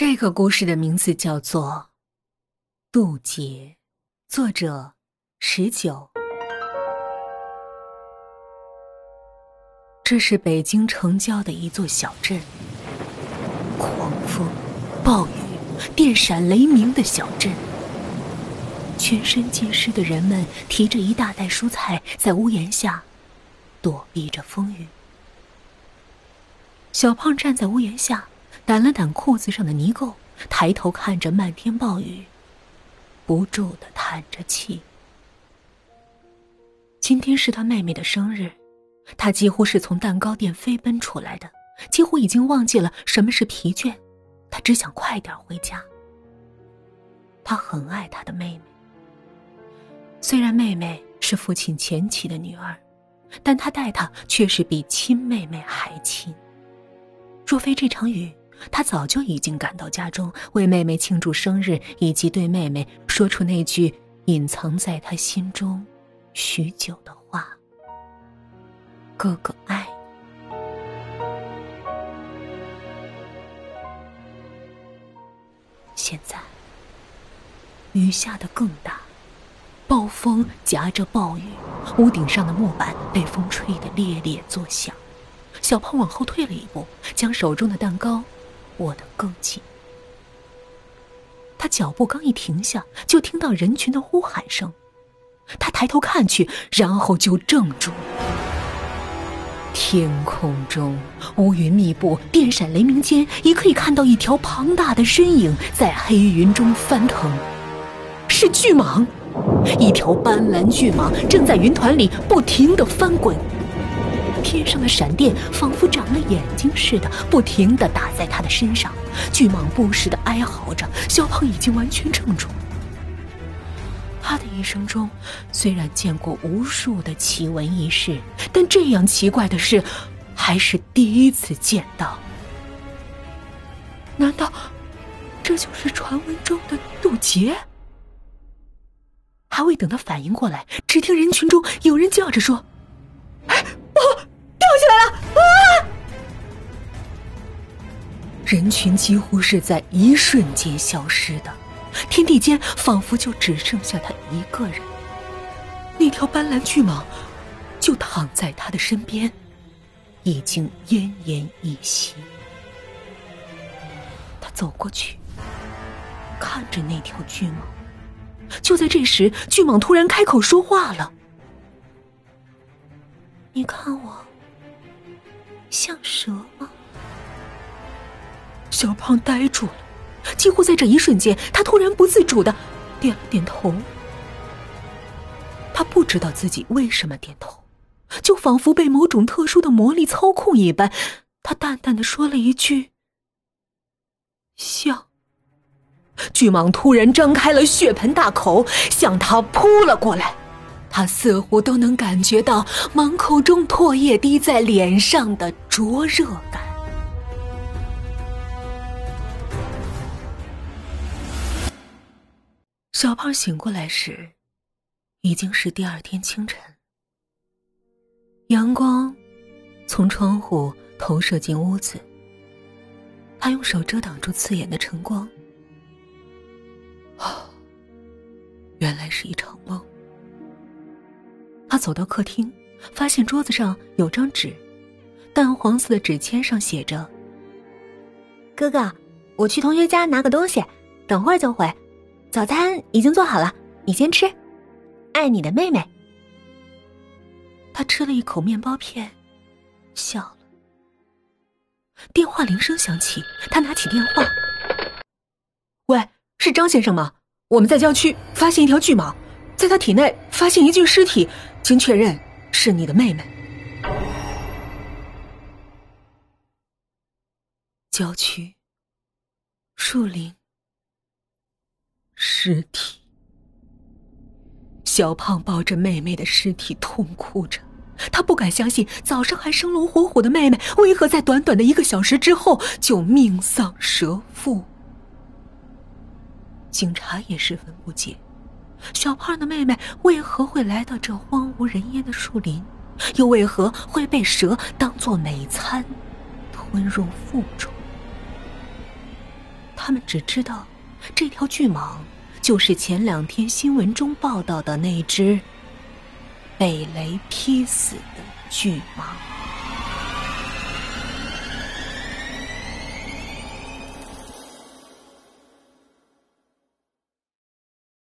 这个故事的名字叫做《渡劫》，作者十九。这是北京城郊的一座小镇，狂风、暴雨、电闪雷鸣的小镇。全身浸湿的人们提着一大袋蔬菜，在屋檐下躲避着风雨。小胖站在屋檐下。掸了掸裤子上的泥垢，抬头看着漫天暴雨，不住的叹着气。今天是他妹妹的生日，他几乎是从蛋糕店飞奔出来的，几乎已经忘记了什么是疲倦，他只想快点回家。他很爱他的妹妹，虽然妹妹是父亲前妻的女儿，但他待她却是比亲妹妹还亲。若非这场雨，他早就已经赶到家中，为妹妹庆祝生日，以及对妹妹说出那句隐藏在他心中许久的话：“哥哥爱。”现在，雨下得更大，暴风夹着暴雨，屋顶上的木板被风吹得猎猎作响。小胖往后退了一步，将手中的蛋糕。握得更紧。他脚步刚一停下，就听到人群的呼喊声。他抬头看去，然后就怔住。天空中乌云密布，电闪雷鸣间，也可以看到一条庞大的身影在黑云中翻腾，是巨蟒，一条斑斓巨蟒正在云团里不停的翻滚。天上的闪电仿佛长了眼睛似的，不停的打在他的身上。巨蟒不时的哀嚎着，小胖已经完全怔住。他的一生中虽然见过无数的奇闻异事，但这样奇怪的事还是第一次见到。难道这就是传闻中的渡劫？还未等他反应过来，只听人群中有人叫着说：“人群几乎是在一瞬间消失的，天地间仿佛就只剩下他一个人。那条斑斓巨蟒就躺在他的身边，已经奄奄一息。他走过去，看着那条巨蟒。就在这时，巨蟒突然开口说话了：“你看我。”像蛇吗？小胖呆住了，几乎在这一瞬间，他突然不自主的点了点头。他不知道自己为什么点头，就仿佛被某种特殊的魔力操控一般。他淡淡的说了一句：“像。”巨蟒突然张开了血盆大口，向他扑了过来。他似乎都能感觉到蟒口中唾液滴在脸上的灼热感。小胖醒过来时，已经是第二天清晨。阳光从窗户投射进屋子，他用手遮挡住刺眼的晨光。哦，原来是一场梦。他走到客厅，发现桌子上有张纸，淡黄色的纸签上写着：“哥哥，我去同学家拿个东西，等会儿就回。早餐已经做好了，你先吃。爱你的妹妹。”他吃了一口面包片，笑了。电话铃声响起，他拿起电话：“喂，是张先生吗？我们在郊区发现一条巨蟒，在他体内发现一具尸体。”经确认，是你的妹妹。郊区，树林，尸体。小胖抱着妹妹的尸体痛哭着，他不敢相信，早上还生龙活虎的妹妹，为何在短短的一个小时之后就命丧蛇腹？警察也十分不解。小胖的妹妹为何会来到这荒无人烟的树林？又为何会被蛇当做美餐吞入腹中？他们只知道，这条巨蟒就是前两天新闻中报道的那只被雷劈死的巨蟒。